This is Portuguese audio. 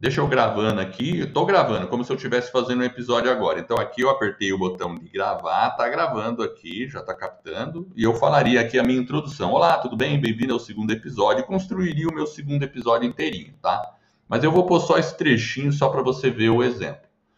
Deixa eu gravando aqui. Eu tô gravando, como se eu estivesse fazendo um episódio agora. Então aqui eu apertei o botão de gravar, tá gravando aqui, já tá captando. E eu falaria aqui a minha introdução. Olá, tudo bem? Bem-vindo ao segundo episódio. Construiria o meu segundo episódio inteirinho, tá? Mas eu vou pôr só esse trechinho só para você ver o exemplo.